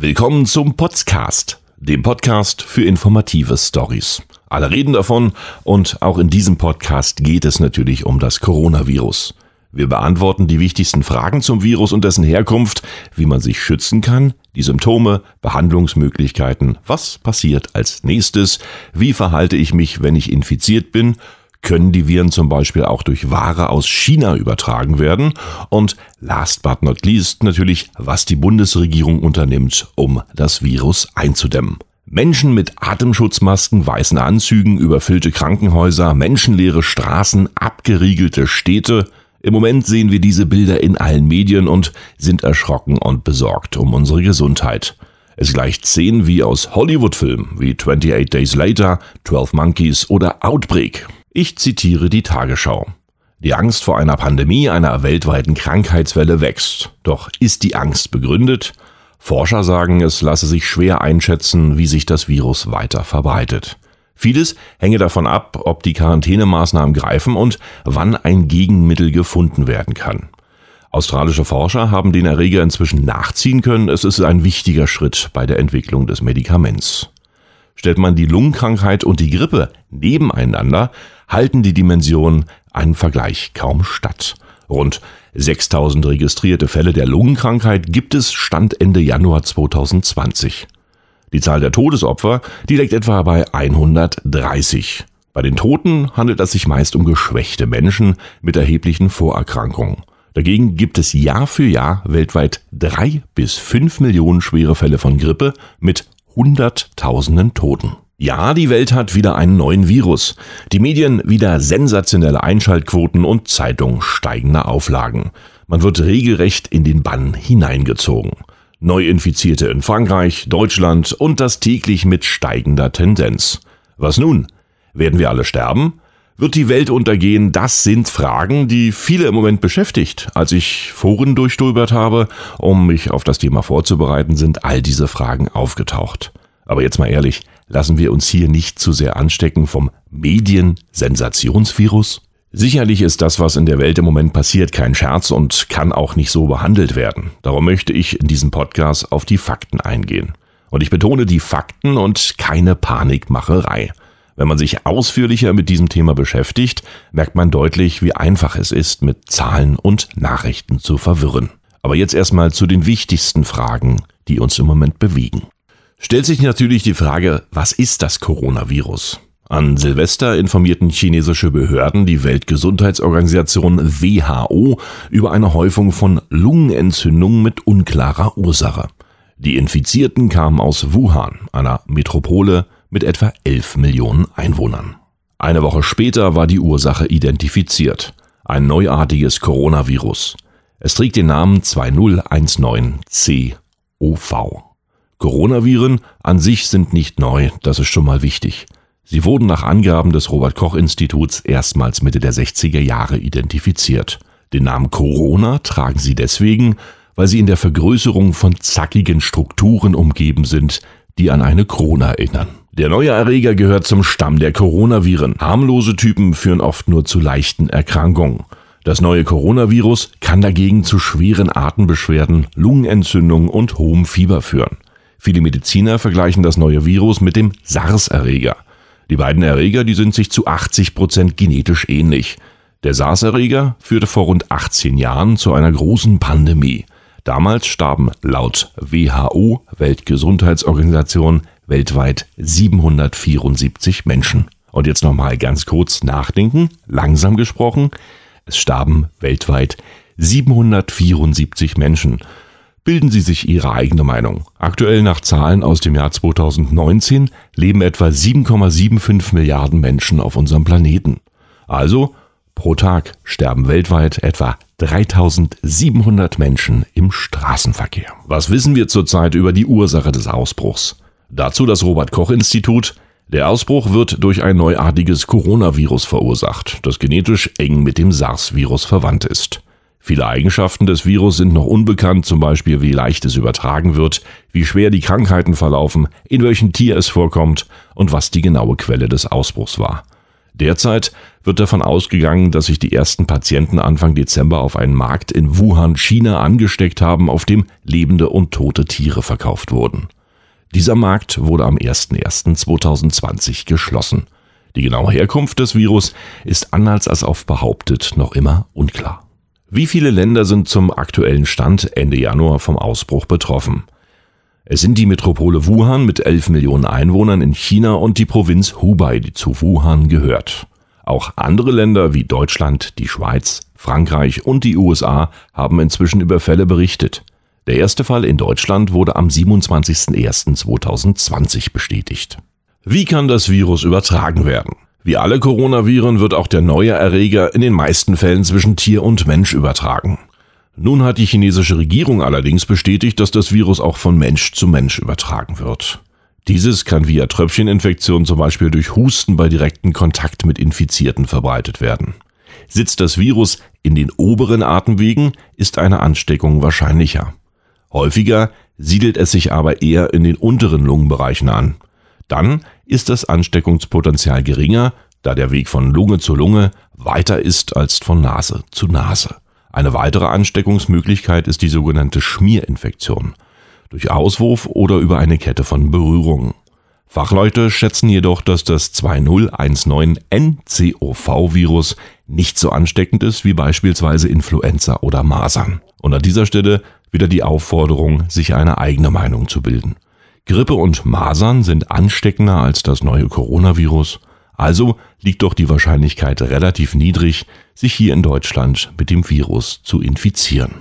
Willkommen zum Podcast, dem Podcast für informative Stories. Alle reden davon und auch in diesem Podcast geht es natürlich um das Coronavirus. Wir beantworten die wichtigsten Fragen zum Virus und dessen Herkunft, wie man sich schützen kann, die Symptome, Behandlungsmöglichkeiten, was passiert als nächstes, wie verhalte ich mich, wenn ich infiziert bin können die Viren zum Beispiel auch durch Ware aus China übertragen werden. Und last but not least natürlich, was die Bundesregierung unternimmt, um das Virus einzudämmen. Menschen mit Atemschutzmasken, weißen Anzügen, überfüllte Krankenhäuser, menschenleere Straßen, abgeriegelte Städte. Im Moment sehen wir diese Bilder in allen Medien und sind erschrocken und besorgt um unsere Gesundheit. Es gleicht Szenen wie aus Hollywood-Filmen wie 28 Days Later, 12 Monkeys oder Outbreak. Ich zitiere die Tagesschau. Die Angst vor einer Pandemie, einer weltweiten Krankheitswelle wächst. Doch ist die Angst begründet? Forscher sagen, es lasse sich schwer einschätzen, wie sich das Virus weiter verbreitet. Vieles hänge davon ab, ob die Quarantänemaßnahmen greifen und wann ein Gegenmittel gefunden werden kann. Australische Forscher haben den Erreger inzwischen nachziehen können. Es ist ein wichtiger Schritt bei der Entwicklung des Medikaments. Stellt man die Lungenkrankheit und die Grippe nebeneinander, halten die Dimensionen einem Vergleich kaum statt. Rund 6000 registrierte Fälle der Lungenkrankheit gibt es Stand Ende Januar 2020. Die Zahl der Todesopfer, die liegt etwa bei 130. Bei den Toten handelt es sich meist um geschwächte Menschen mit erheblichen Vorerkrankungen. Dagegen gibt es Jahr für Jahr weltweit drei bis fünf Millionen schwere Fälle von Grippe mit Hunderttausenden Toten. Ja, die Welt hat wieder einen neuen Virus. Die Medien wieder sensationelle Einschaltquoten und Zeitungen steigende Auflagen. Man wird regelrecht in den Bann hineingezogen. Neuinfizierte in Frankreich, Deutschland und das täglich mit steigender Tendenz. Was nun? Werden wir alle sterben? Wird die Welt untergehen? Das sind Fragen, die viele im Moment beschäftigt. Als ich Foren durchstöbert habe, um mich auf das Thema vorzubereiten, sind all diese Fragen aufgetaucht. Aber jetzt mal ehrlich, lassen wir uns hier nicht zu sehr anstecken vom Medien-Sensationsvirus? Sicherlich ist das, was in der Welt im Moment passiert, kein Scherz und kann auch nicht so behandelt werden. Darum möchte ich in diesem Podcast auf die Fakten eingehen. Und ich betone die Fakten und keine Panikmacherei. Wenn man sich ausführlicher mit diesem Thema beschäftigt, merkt man deutlich, wie einfach es ist, mit Zahlen und Nachrichten zu verwirren. Aber jetzt erstmal zu den wichtigsten Fragen, die uns im Moment bewegen. Stellt sich natürlich die Frage, was ist das Coronavirus? An Silvester informierten chinesische Behörden die Weltgesundheitsorganisation WHO über eine Häufung von Lungenentzündungen mit unklarer Ursache. Die Infizierten kamen aus Wuhan, einer Metropole mit etwa 11 Millionen Einwohnern. Eine Woche später war die Ursache identifiziert. Ein neuartiges Coronavirus. Es trägt den Namen 2019COV. Coronaviren an sich sind nicht neu, das ist schon mal wichtig. Sie wurden nach Angaben des Robert Koch Instituts erstmals Mitte der 60er Jahre identifiziert. Den Namen Corona tragen sie deswegen, weil sie in der Vergrößerung von zackigen Strukturen umgeben sind, die an eine Krone erinnern. Der neue Erreger gehört zum Stamm der Coronaviren. Harmlose Typen führen oft nur zu leichten Erkrankungen. Das neue Coronavirus kann dagegen zu schweren Atembeschwerden, Lungenentzündungen und hohem Fieber führen. Viele Mediziner vergleichen das neue Virus mit dem SARS-Erreger. Die beiden Erreger, die sind sich zu 80 Prozent genetisch ähnlich. Der SARS-Erreger führte vor rund 18 Jahren zu einer großen Pandemie. Damals starben laut WHO, Weltgesundheitsorganisation, weltweit 774 Menschen. Und jetzt nochmal ganz kurz nachdenken, langsam gesprochen. Es starben weltweit 774 Menschen. Bilden Sie sich Ihre eigene Meinung. Aktuell nach Zahlen aus dem Jahr 2019 leben etwa 7,75 Milliarden Menschen auf unserem Planeten. Also pro Tag sterben weltweit etwa 3700 Menschen im Straßenverkehr. Was wissen wir zurzeit über die Ursache des Ausbruchs? Dazu das Robert Koch Institut. Der Ausbruch wird durch ein neuartiges Coronavirus verursacht, das genetisch eng mit dem SARS-Virus verwandt ist. Viele Eigenschaften des Virus sind noch unbekannt, zum Beispiel wie leicht es übertragen wird, wie schwer die Krankheiten verlaufen, in welchem Tier es vorkommt und was die genaue Quelle des Ausbruchs war. Derzeit wird davon ausgegangen, dass sich die ersten Patienten Anfang Dezember auf einen Markt in Wuhan, China angesteckt haben, auf dem lebende und tote Tiere verkauft wurden. Dieser Markt wurde am 01.01.2020 geschlossen. Die genaue Herkunft des Virus ist anders als oft behauptet noch immer unklar. Wie viele Länder sind zum aktuellen Stand Ende Januar vom Ausbruch betroffen? Es sind die Metropole Wuhan mit 11 Millionen Einwohnern in China und die Provinz Hubei, die zu Wuhan gehört. Auch andere Länder wie Deutschland, die Schweiz, Frankreich und die USA haben inzwischen über Fälle berichtet. Der erste Fall in Deutschland wurde am 27.01.2020 bestätigt. Wie kann das Virus übertragen werden? Wie alle Coronaviren wird auch der neue Erreger in den meisten Fällen zwischen Tier und Mensch übertragen. Nun hat die chinesische Regierung allerdings bestätigt, dass das Virus auch von Mensch zu Mensch übertragen wird. Dieses kann via Tröpfcheninfektion zum Beispiel durch Husten bei direktem Kontakt mit Infizierten verbreitet werden. Sitzt das Virus in den oberen Atemwegen, ist eine Ansteckung wahrscheinlicher. Häufiger siedelt es sich aber eher in den unteren Lungenbereichen an. Dann ist das Ansteckungspotenzial geringer, da der Weg von Lunge zu Lunge weiter ist als von Nase zu Nase. Eine weitere Ansteckungsmöglichkeit ist die sogenannte Schmierinfektion durch Auswurf oder über eine Kette von Berührungen. Fachleute schätzen jedoch, dass das 2019 NCOV-Virus nicht so ansteckend ist wie beispielsweise Influenza oder Masern. Und an dieser Stelle wieder die Aufforderung, sich eine eigene Meinung zu bilden. Grippe und Masern sind ansteckender als das neue Coronavirus also liegt doch die Wahrscheinlichkeit relativ niedrig, sich hier in Deutschland mit dem Virus zu infizieren.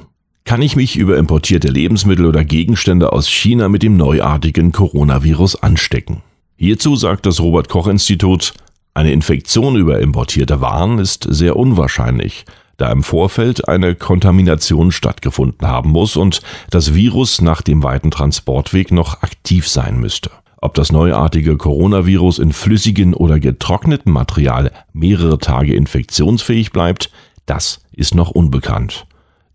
Kann ich mich über importierte Lebensmittel oder Gegenstände aus China mit dem neuartigen Coronavirus anstecken? Hierzu sagt das Robert Koch Institut, eine Infektion über importierte Waren ist sehr unwahrscheinlich, da im Vorfeld eine Kontamination stattgefunden haben muss und das Virus nach dem weiten Transportweg noch aktiv sein müsste. Ob das neuartige Coronavirus in flüssigen oder getrockneten Material mehrere Tage infektionsfähig bleibt, das ist noch unbekannt.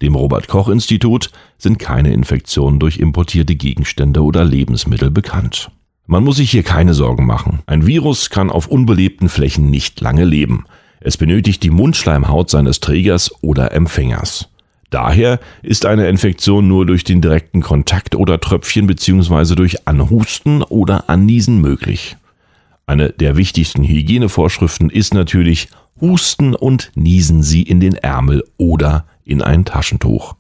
Dem Robert Koch Institut sind keine Infektionen durch importierte Gegenstände oder Lebensmittel bekannt. Man muss sich hier keine Sorgen machen. Ein Virus kann auf unbelebten Flächen nicht lange leben. Es benötigt die Mundschleimhaut seines Trägers oder Empfängers. Daher ist eine Infektion nur durch den direkten Kontakt oder Tröpfchen bzw. durch Anhusten oder Anniesen möglich. Eine der wichtigsten Hygienevorschriften ist natürlich, husten und niesen Sie in den Ärmel oder in ein Taschentuch.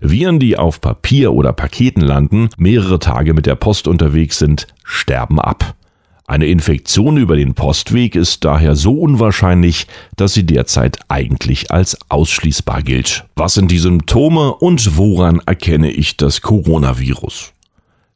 Viren, die auf Papier oder Paketen landen, mehrere Tage mit der Post unterwegs sind, sterben ab. Eine Infektion über den Postweg ist daher so unwahrscheinlich, dass sie derzeit eigentlich als ausschließbar gilt. Was sind die Symptome und woran erkenne ich das Coronavirus?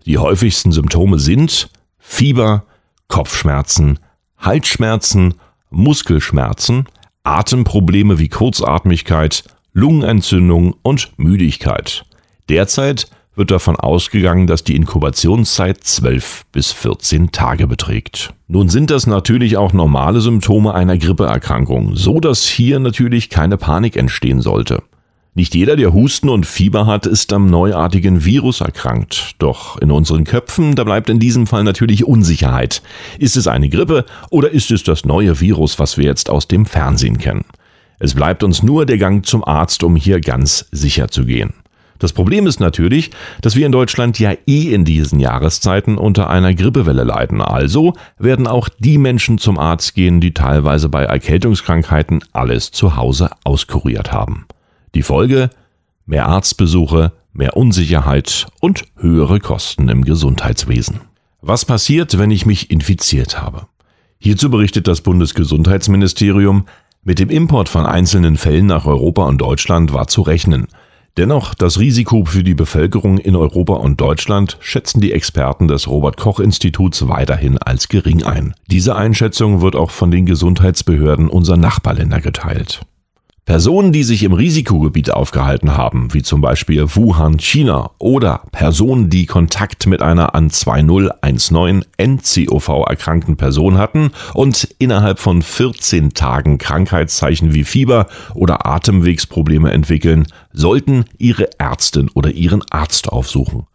Die häufigsten Symptome sind Fieber, Kopfschmerzen, Halsschmerzen, Muskelschmerzen, Atemprobleme wie Kurzatmigkeit, Lungenentzündung und Müdigkeit. Derzeit wird davon ausgegangen, dass die Inkubationszeit 12 bis 14 Tage beträgt. Nun sind das natürlich auch normale Symptome einer Grippeerkrankung, so dass hier natürlich keine Panik entstehen sollte. Nicht jeder, der Husten und Fieber hat, ist am neuartigen Virus erkrankt. Doch in unseren Köpfen, da bleibt in diesem Fall natürlich Unsicherheit. Ist es eine Grippe oder ist es das neue Virus, was wir jetzt aus dem Fernsehen kennen? Es bleibt uns nur der Gang zum Arzt, um hier ganz sicher zu gehen. Das Problem ist natürlich, dass wir in Deutschland ja eh in diesen Jahreszeiten unter einer Grippewelle leiden. Also werden auch die Menschen zum Arzt gehen, die teilweise bei Erkältungskrankheiten alles zu Hause auskuriert haben. Die Folge? Mehr Arztbesuche, mehr Unsicherheit und höhere Kosten im Gesundheitswesen. Was passiert, wenn ich mich infiziert habe? Hierzu berichtet das Bundesgesundheitsministerium, mit dem Import von einzelnen Fällen nach Europa und Deutschland war zu rechnen – Dennoch, das Risiko für die Bevölkerung in Europa und Deutschland schätzen die Experten des Robert Koch Instituts weiterhin als gering ein. Diese Einschätzung wird auch von den Gesundheitsbehörden unserer Nachbarländer geteilt. Personen, die sich im Risikogebiet aufgehalten haben, wie zum Beispiel Wuhan, China, oder Personen, die Kontakt mit einer an 2019 NCOV erkrankten Person hatten und innerhalb von 14 Tagen Krankheitszeichen wie Fieber oder Atemwegsprobleme entwickeln, sollten ihre Ärztin oder ihren Arzt aufsuchen.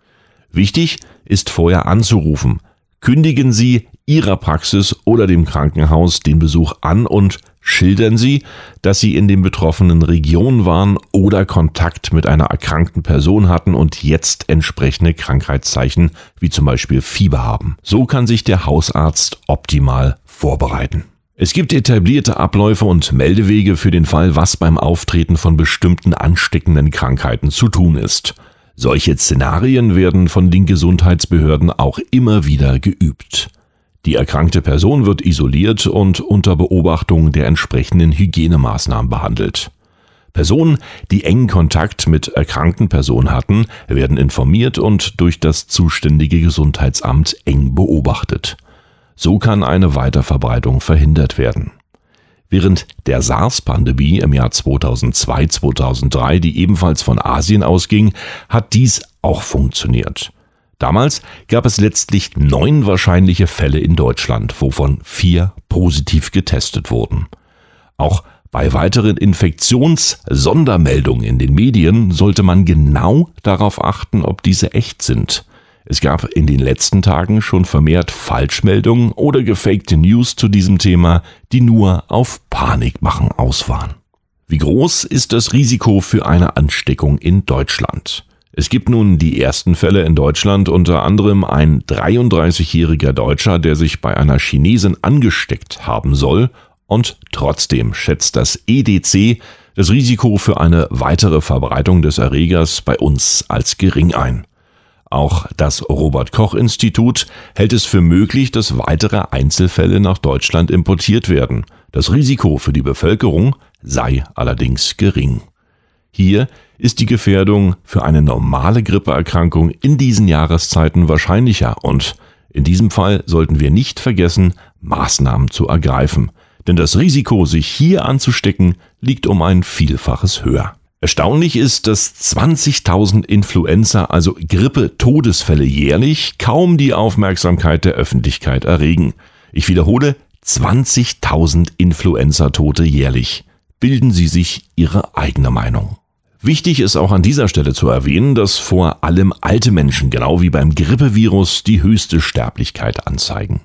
Wichtig ist vorher anzurufen. Kündigen Sie Ihrer Praxis oder dem Krankenhaus den Besuch an und schildern Sie, dass Sie in den betroffenen Regionen waren oder Kontakt mit einer erkrankten Person hatten und jetzt entsprechende Krankheitszeichen wie zum Beispiel Fieber haben. So kann sich der Hausarzt optimal vorbereiten. Es gibt etablierte Abläufe und Meldewege für den Fall, was beim Auftreten von bestimmten ansteckenden Krankheiten zu tun ist. Solche Szenarien werden von den Gesundheitsbehörden auch immer wieder geübt. Die erkrankte Person wird isoliert und unter Beobachtung der entsprechenden Hygienemaßnahmen behandelt. Personen, die engen Kontakt mit erkrankten Personen hatten, werden informiert und durch das zuständige Gesundheitsamt eng beobachtet. So kann eine Weiterverbreitung verhindert werden. Während der SARS-Pandemie im Jahr 2002-2003, die ebenfalls von Asien ausging, hat dies auch funktioniert. Damals gab es letztlich neun wahrscheinliche Fälle in Deutschland, wovon vier positiv getestet wurden. Auch bei weiteren Infektionssondermeldungen in den Medien sollte man genau darauf achten, ob diese echt sind. Es gab in den letzten Tagen schon vermehrt Falschmeldungen oder gefakte News zu diesem Thema, die nur auf Panikmachen aus waren. Wie groß ist das Risiko für eine Ansteckung in Deutschland? Es gibt nun die ersten Fälle in Deutschland, unter anderem ein 33-jähriger Deutscher, der sich bei einer Chinesin angesteckt haben soll, und trotzdem schätzt das EDC das Risiko für eine weitere Verbreitung des Erregers bei uns als gering ein. Auch das Robert Koch Institut hält es für möglich, dass weitere Einzelfälle nach Deutschland importiert werden. Das Risiko für die Bevölkerung sei allerdings gering. Hier ist die Gefährdung für eine normale Grippeerkrankung in diesen Jahreszeiten wahrscheinlicher und in diesem Fall sollten wir nicht vergessen, Maßnahmen zu ergreifen, denn das Risiko, sich hier anzustecken, liegt um ein Vielfaches höher. Erstaunlich ist, dass 20.000 Influenza, also Grippe-Todesfälle jährlich, kaum die Aufmerksamkeit der Öffentlichkeit erregen. Ich wiederhole, 20.000 Influenza-Tote jährlich. Bilden Sie sich Ihre eigene Meinung. Wichtig ist auch an dieser Stelle zu erwähnen, dass vor allem alte Menschen, genau wie beim Grippevirus, die höchste Sterblichkeit anzeigen.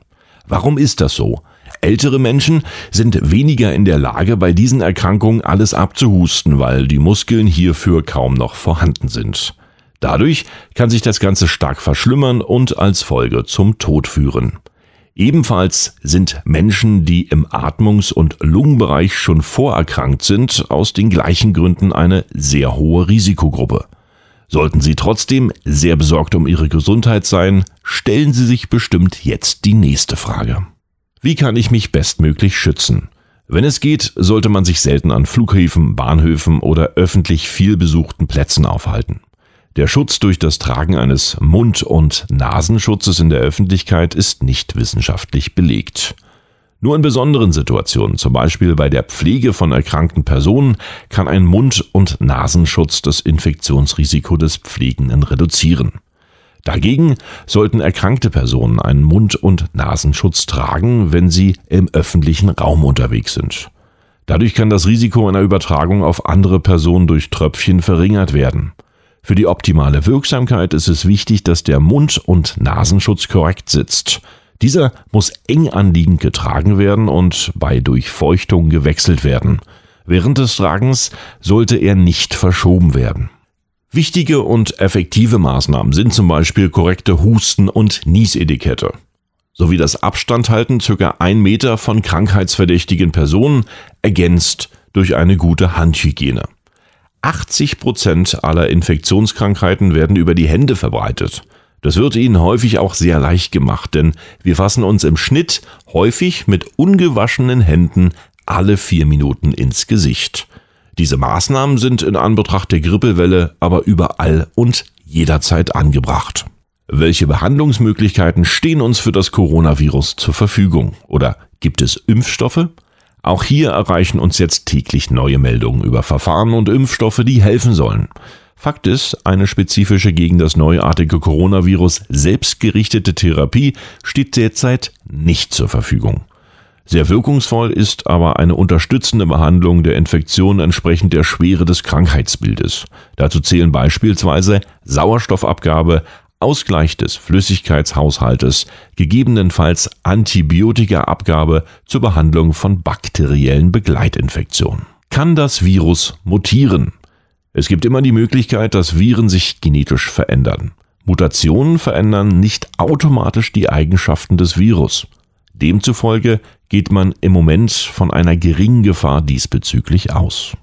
Warum ist das so? Ältere Menschen sind weniger in der Lage, bei diesen Erkrankungen alles abzuhusten, weil die Muskeln hierfür kaum noch vorhanden sind. Dadurch kann sich das Ganze stark verschlimmern und als Folge zum Tod führen. Ebenfalls sind Menschen, die im Atmungs- und Lungenbereich schon vorerkrankt sind, aus den gleichen Gründen eine sehr hohe Risikogruppe. Sollten Sie trotzdem sehr besorgt um Ihre Gesundheit sein, stellen Sie sich bestimmt jetzt die nächste Frage. Wie kann ich mich bestmöglich schützen? Wenn es geht, sollte man sich selten an Flughäfen, Bahnhöfen oder öffentlich viel besuchten Plätzen aufhalten. Der Schutz durch das Tragen eines Mund- und Nasenschutzes in der Öffentlichkeit ist nicht wissenschaftlich belegt. Nur in besonderen Situationen, zum Beispiel bei der Pflege von erkrankten Personen, kann ein Mund- und Nasenschutz das Infektionsrisiko des Pflegenden reduzieren. Dagegen sollten erkrankte Personen einen Mund- und Nasenschutz tragen, wenn sie im öffentlichen Raum unterwegs sind. Dadurch kann das Risiko einer Übertragung auf andere Personen durch Tröpfchen verringert werden. Für die optimale Wirksamkeit ist es wichtig, dass der Mund- und Nasenschutz korrekt sitzt. Dieser muss eng anliegend getragen werden und bei Durchfeuchtung gewechselt werden. Während des Tragens sollte er nicht verschoben werden. Wichtige und effektive Maßnahmen sind zum Beispiel korrekte Husten- und Niesetikette sowie das Abstandhalten ca. ein Meter von krankheitsverdächtigen Personen, ergänzt durch eine gute Handhygiene. 80 Prozent aller Infektionskrankheiten werden über die Hände verbreitet. Das wird ihnen häufig auch sehr leicht gemacht, denn wir fassen uns im Schnitt häufig mit ungewaschenen Händen alle vier Minuten ins Gesicht. Diese Maßnahmen sind in Anbetracht der Grippewelle aber überall und jederzeit angebracht. Welche Behandlungsmöglichkeiten stehen uns für das Coronavirus zur Verfügung? Oder gibt es Impfstoffe? Auch hier erreichen uns jetzt täglich neue Meldungen über Verfahren und Impfstoffe, die helfen sollen. Fakt ist, eine spezifische gegen das neuartige Coronavirus selbstgerichtete Therapie steht derzeit nicht zur Verfügung. Sehr wirkungsvoll ist aber eine unterstützende Behandlung der Infektion entsprechend der Schwere des Krankheitsbildes. Dazu zählen beispielsweise Sauerstoffabgabe, Ausgleich des Flüssigkeitshaushaltes, gegebenenfalls Antibiotikaabgabe zur Behandlung von bakteriellen Begleitinfektionen. Kann das Virus mutieren? Es gibt immer die Möglichkeit, dass Viren sich genetisch verändern. Mutationen verändern nicht automatisch die Eigenschaften des Virus. Demzufolge geht man im Moment von einer geringen Gefahr diesbezüglich aus.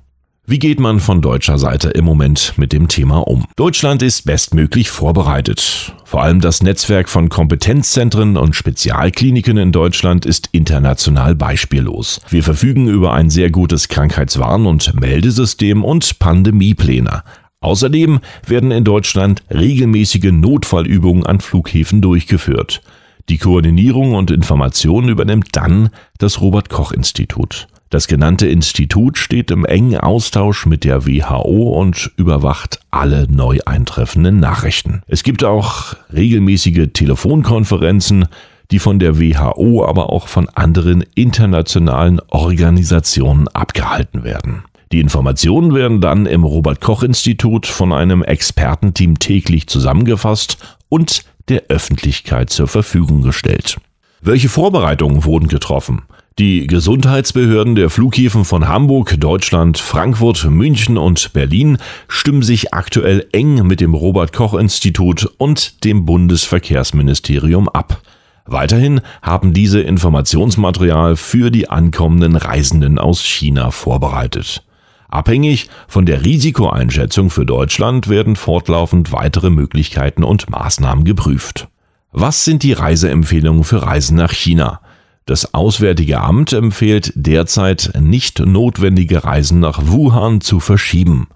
Wie geht man von deutscher Seite im Moment mit dem Thema um? Deutschland ist bestmöglich vorbereitet. Vor allem das Netzwerk von Kompetenzzentren und Spezialkliniken in Deutschland ist international beispiellos. Wir verfügen über ein sehr gutes Krankheitswarn- und Meldesystem und Pandemiepläne. Außerdem werden in Deutschland regelmäßige Notfallübungen an Flughäfen durchgeführt. Die Koordinierung und Information übernimmt dann das Robert Koch Institut. Das genannte Institut steht im engen Austausch mit der WHO und überwacht alle neu eintreffenden Nachrichten. Es gibt auch regelmäßige Telefonkonferenzen, die von der WHO, aber auch von anderen internationalen Organisationen abgehalten werden. Die Informationen werden dann im Robert Koch Institut von einem Expertenteam täglich zusammengefasst und der Öffentlichkeit zur Verfügung gestellt. Welche Vorbereitungen wurden getroffen? Die Gesundheitsbehörden der Flughäfen von Hamburg, Deutschland, Frankfurt, München und Berlin stimmen sich aktuell eng mit dem Robert Koch Institut und dem Bundesverkehrsministerium ab. Weiterhin haben diese Informationsmaterial für die ankommenden Reisenden aus China vorbereitet. Abhängig von der Risikoeinschätzung für Deutschland werden fortlaufend weitere Möglichkeiten und Maßnahmen geprüft. Was sind die Reiseempfehlungen für Reisen nach China? Das Auswärtige Amt empfiehlt derzeit nicht notwendige Reisen nach Wuhan zu verschieben.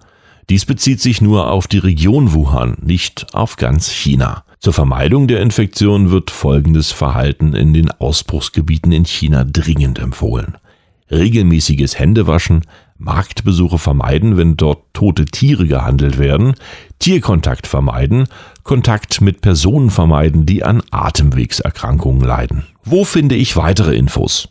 Dies bezieht sich nur auf die Region Wuhan, nicht auf ganz China. Zur Vermeidung der Infektion wird folgendes Verhalten in den Ausbruchsgebieten in China dringend empfohlen. Regelmäßiges Händewaschen, Marktbesuche vermeiden, wenn dort tote Tiere gehandelt werden, Tierkontakt vermeiden, Kontakt mit Personen vermeiden, die an Atemwegserkrankungen leiden. Wo finde ich weitere Infos?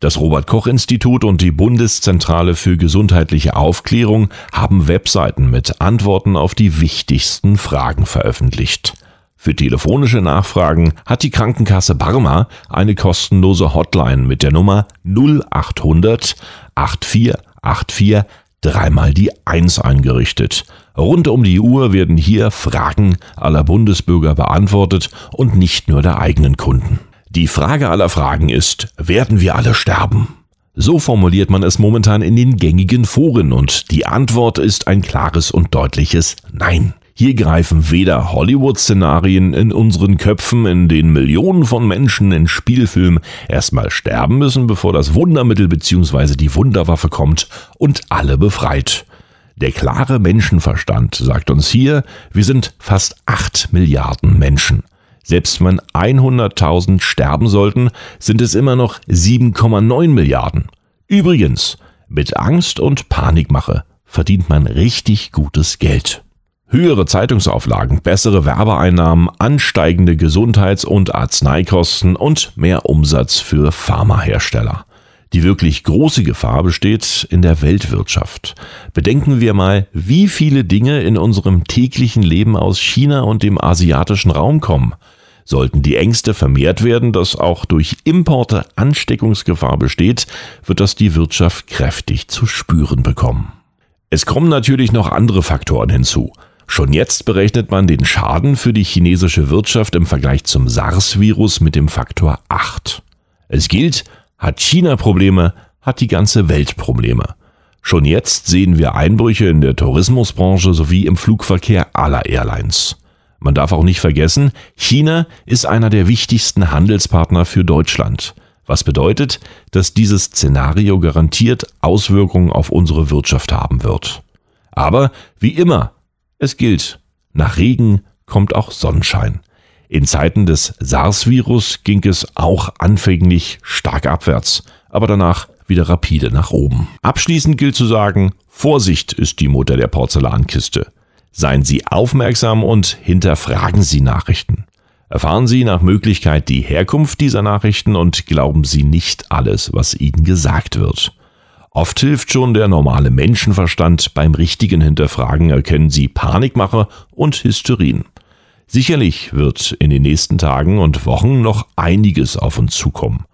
Das Robert Koch Institut und die Bundeszentrale für gesundheitliche Aufklärung haben Webseiten mit Antworten auf die wichtigsten Fragen veröffentlicht. Für telefonische Nachfragen hat die Krankenkasse Barmer eine kostenlose Hotline mit der Nummer 0800 84 84 dreimal die 1 eingerichtet. Rund um die Uhr werden hier Fragen aller Bundesbürger beantwortet und nicht nur der eigenen Kunden. Die Frage aller Fragen ist, werden wir alle sterben? So formuliert man es momentan in den gängigen Foren und die Antwort ist ein klares und deutliches Nein. Hier greifen weder Hollywood-Szenarien in unseren Köpfen, in denen Millionen von Menschen in Spielfilmen erstmal sterben müssen, bevor das Wundermittel bzw. die Wunderwaffe kommt und alle befreit. Der klare Menschenverstand sagt uns hier, wir sind fast acht Milliarden Menschen. Selbst wenn 100.000 sterben sollten, sind es immer noch 7,9 Milliarden. Übrigens, mit Angst und Panikmache verdient man richtig gutes Geld. Höhere Zeitungsauflagen, bessere Werbeeinnahmen, ansteigende Gesundheits- und Arzneikosten und mehr Umsatz für Pharmahersteller. Die wirklich große Gefahr besteht in der Weltwirtschaft. Bedenken wir mal, wie viele Dinge in unserem täglichen Leben aus China und dem asiatischen Raum kommen. Sollten die Ängste vermehrt werden, dass auch durch Importe Ansteckungsgefahr besteht, wird das die Wirtschaft kräftig zu spüren bekommen. Es kommen natürlich noch andere Faktoren hinzu. Schon jetzt berechnet man den Schaden für die chinesische Wirtschaft im Vergleich zum SARS-Virus mit dem Faktor 8. Es gilt, hat China Probleme, hat die ganze Welt Probleme. Schon jetzt sehen wir Einbrüche in der Tourismusbranche sowie im Flugverkehr aller Airlines. Man darf auch nicht vergessen, China ist einer der wichtigsten Handelspartner für Deutschland, was bedeutet, dass dieses Szenario garantiert Auswirkungen auf unsere Wirtschaft haben wird. Aber wie immer es gilt, nach Regen kommt auch Sonnenschein. In Zeiten des SARS-Virus ging es auch anfänglich stark abwärts, aber danach wieder rapide nach oben. Abschließend gilt zu sagen, Vorsicht ist die Mutter der Porzellankiste. Seien Sie aufmerksam und hinterfragen Sie Nachrichten. Erfahren Sie nach Möglichkeit die Herkunft dieser Nachrichten und glauben Sie nicht alles, was Ihnen gesagt wird. Oft hilft schon der normale Menschenverstand. Beim richtigen Hinterfragen erkennen Sie Panikmache und Hysterien. Sicherlich wird in den nächsten Tagen und Wochen noch einiges auf uns zukommen.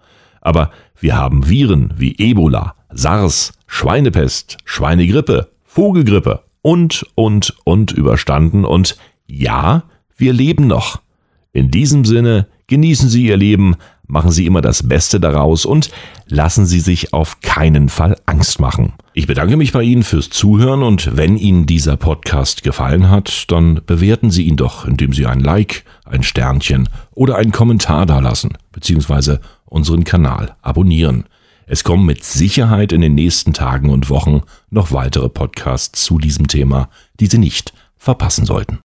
Aber wir haben Viren wie Ebola, SARS, Schweinepest, Schweinegrippe, Vogelgrippe und, und, und überstanden und ja, wir leben noch. In diesem Sinne, genießen Sie Ihr Leben, machen Sie immer das Beste daraus und lassen Sie sich auf keinen Fall Angst machen. Ich bedanke mich bei Ihnen fürs Zuhören und wenn Ihnen dieser Podcast gefallen hat, dann bewerten Sie ihn doch, indem Sie ein Like, ein Sternchen oder einen Kommentar dalassen, beziehungsweise unseren Kanal abonnieren. Es kommen mit Sicherheit in den nächsten Tagen und Wochen noch weitere Podcasts zu diesem Thema, die Sie nicht verpassen sollten.